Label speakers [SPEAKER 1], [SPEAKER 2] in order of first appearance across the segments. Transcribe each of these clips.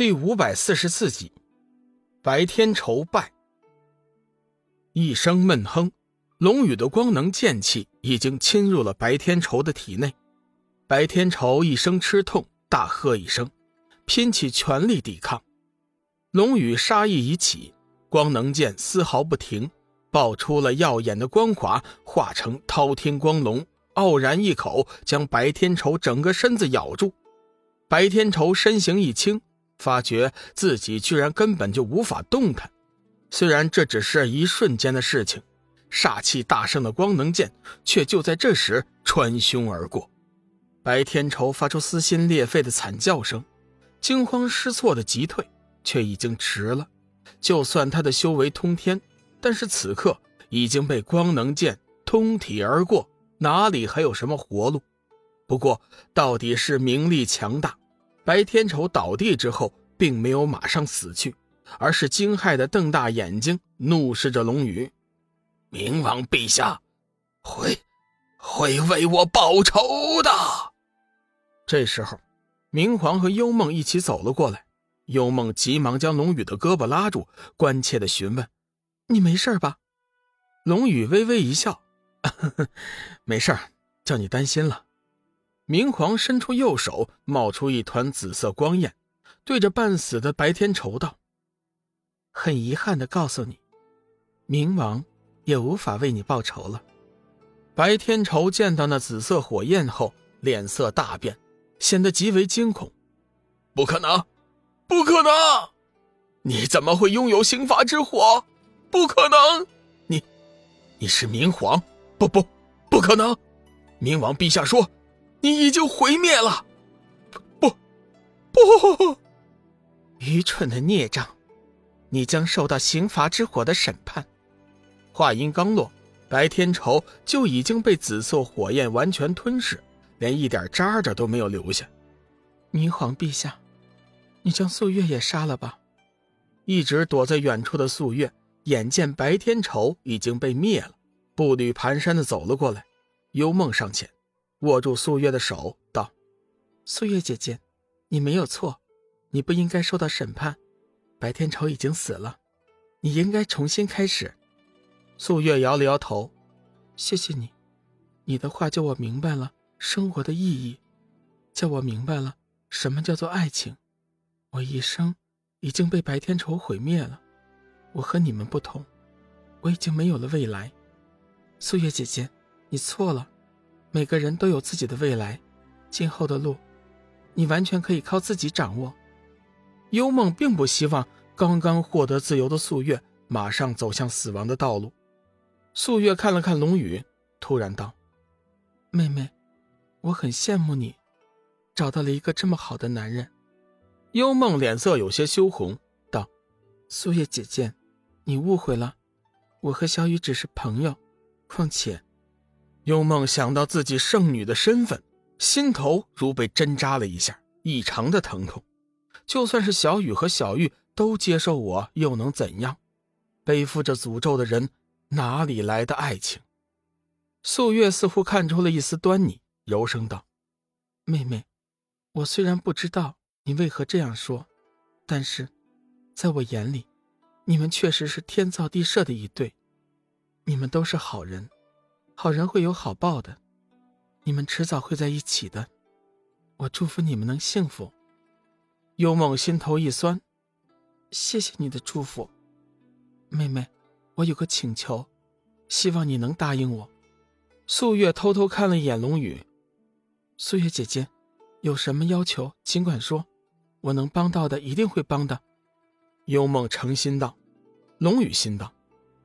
[SPEAKER 1] 第五百四十四集，白天仇败。一声闷哼，龙宇的光能剑气已经侵入了白天仇的体内。白天仇一声吃痛，大喝一声，拼起全力抵抗。龙宇杀意已起，光能剑丝毫不停，爆出了耀眼的光华，化成滔天光龙，傲然一口将白天仇整个身子咬住。白天仇身形一轻。发觉自己居然根本就无法动弹，虽然这只是一瞬间的事情，煞气大盛的光能剑却就在这时穿胸而过。白天仇发出撕心裂肺的惨叫声，惊慌失措的急退，却已经迟了。就算他的修为通天，但是此刻已经被光能剑通体而过，哪里还有什么活路？不过，到底是名利强大。白天仇倒地之后，并没有马上死去，而是惊骇的瞪大眼睛，怒视着龙宇：“
[SPEAKER 2] 冥王陛下，会会为我报仇的。”
[SPEAKER 1] 这时候，明皇和幽梦一起走了过来。幽梦急忙将龙宇的胳膊拉住，关切的询问：“你没事吧？”龙宇微微一笑：“ 没事叫你担心了。”明皇伸出右手，冒出一团紫色光焰，对着半死的白天仇道：“很遗憾的告诉你，冥王也无法为你报仇了。”白天仇见到那紫色火焰后，脸色大变，显得极为惊恐：“
[SPEAKER 2] 不可能，不可能！你怎么会拥有刑罚之火？不可能！你，你是冥皇？不不，不可能！冥王陛下说。”你已经毁灭了，不，不，
[SPEAKER 1] 愚蠢的孽障，你将受到刑罚之火的审判。话音刚落，白天仇就已经被紫色火焰完全吞噬，连一点渣渣都没有留下。明皇陛下，你将素月也杀了吧。一直躲在远处的素月，眼见白天仇已经被灭了，步履蹒跚的走了过来。幽梦上前。握住素月的手，道：“素月姐姐，你没有错，你不应该受到审判。白天仇已经死了，你应该重新开始。”素月摇了摇头：“谢谢你，你的话叫我明白了生活的意义，叫我明白了什么叫做爱情。我一生已经被白天仇毁灭了，我和你们不同，我已经没有了未来。素月姐姐，你错了。”每个人都有自己的未来，今后的路，你完全可以靠自己掌握。幽梦并不希望刚刚获得自由的素月马上走向死亡的道路。素月看了看龙宇，突然道：“妹妹，我很羡慕你，找到了一个这么好的男人。”幽梦脸色有些羞红，道：“素月姐姐，你误会了，我和小雨只是朋友，况且……”幽梦想到自己圣女的身份，心头如被针扎了一下，异常的疼痛。就算是小雨和小玉都接受我，又能怎样？背负着诅咒的人，哪里来的爱情？素月似乎看出了一丝端倪，柔声道：“妹妹，我虽然不知道你为何这样说，但是，在我眼里，你们确实是天造地设的一对，你们都是好人。”好人会有好报的，你们迟早会在一起的。我祝福你们能幸福。幽梦心头一酸，谢谢你的祝福，妹妹，我有个请求，希望你能答应我。素月偷偷看了一眼龙宇，素月姐姐，有什么要求尽管说，我能帮到的一定会帮的。幽梦诚心道。龙宇心道，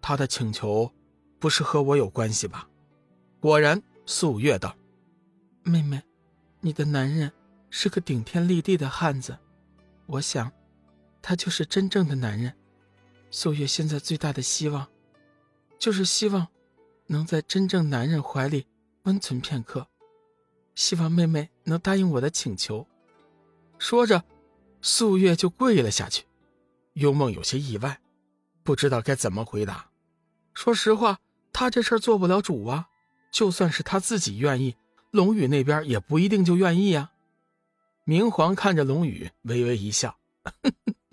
[SPEAKER 1] 他的请求不是和我有关系吧？果然，素月道：“妹妹，你的男人是个顶天立地的汉子，我想，他就是真正的男人。素月现在最大的希望，就是希望能在真正男人怀里温存片刻。希望妹妹能答应我的请求。”说着，素月就跪了下去。幽梦有些意外，不知道该怎么回答。说实话，他这事儿做不了主啊。就算是他自己愿意，龙宇那边也不一定就愿意呀。明皇看着龙宇，微微一笑，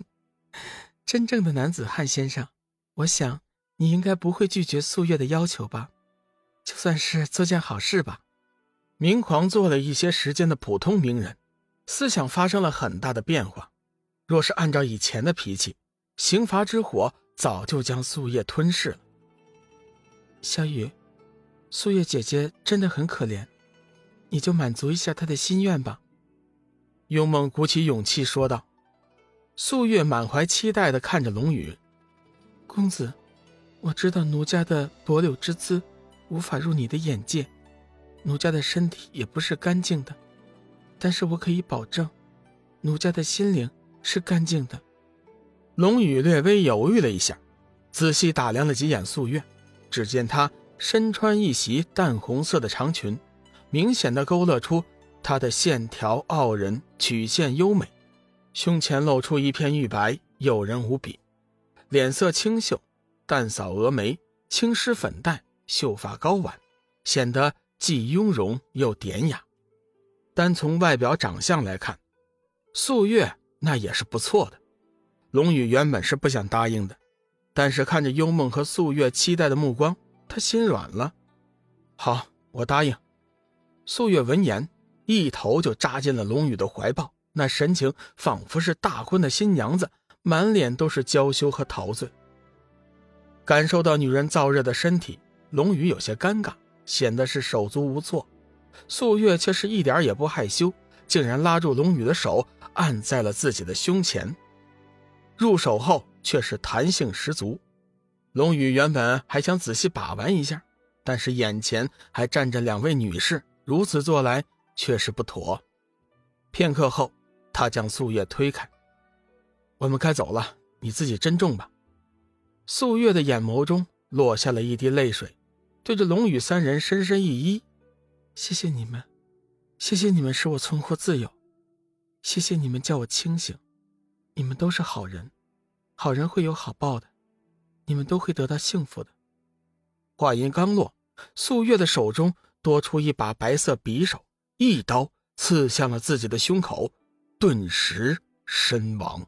[SPEAKER 1] 真正的男子汉先生，我想你应该不会拒绝素月的要求吧？就算是做件好事吧。明狂做了一些时间的普通名人，思想发生了很大的变化。若是按照以前的脾气，刑罚之火早就将素叶吞噬了。小雨，素叶姐姐真的很可怜，你就满足一下她的心愿吧。幽梦鼓起勇气说道。素月满怀期待的看着龙宇，公子，我知道奴家的薄柳之姿无法入你的眼界，奴家的身体也不是干净的，但是我可以保证，奴家的心灵是干净的。龙宇略微犹豫了一下，仔细打量了几眼素月，只见她身穿一袭淡红色的长裙，明显的勾勒出她的线条傲人，曲线优美。胸前露出一片玉白，诱人无比；脸色清秀，淡扫蛾眉，轻施粉黛，秀发高挽，显得既雍容又典雅。单从外表长相来看，素月那也是不错的。龙宇原本是不想答应的，但是看着幽梦和素月期待的目光，他心软了。好，我答应。素月闻言，一头就扎进了龙宇的怀抱。那神情仿佛是大婚的新娘子，满脸都是娇羞和陶醉。感受到女人燥热的身体，龙宇有些尴尬，显得是手足无措。素月却是一点也不害羞，竟然拉住龙宇的手，按在了自己的胸前。入手后却是弹性十足。龙宇原本还想仔细把玩一下，但是眼前还站着两位女士，如此做来确实不妥。片刻后。他将素月推开，我们该走了，你自己珍重吧。素月的眼眸中落下了一滴泪水，对着龙宇三人深深一揖：“谢谢你们，谢谢你们使我重获自由，谢谢你们叫我清醒。你们都是好人，好人会有好报的，你们都会得到幸福的。”话音刚落，素月的手中多出一把白色匕首，一刀刺向了自己的胸口。顿时身亡。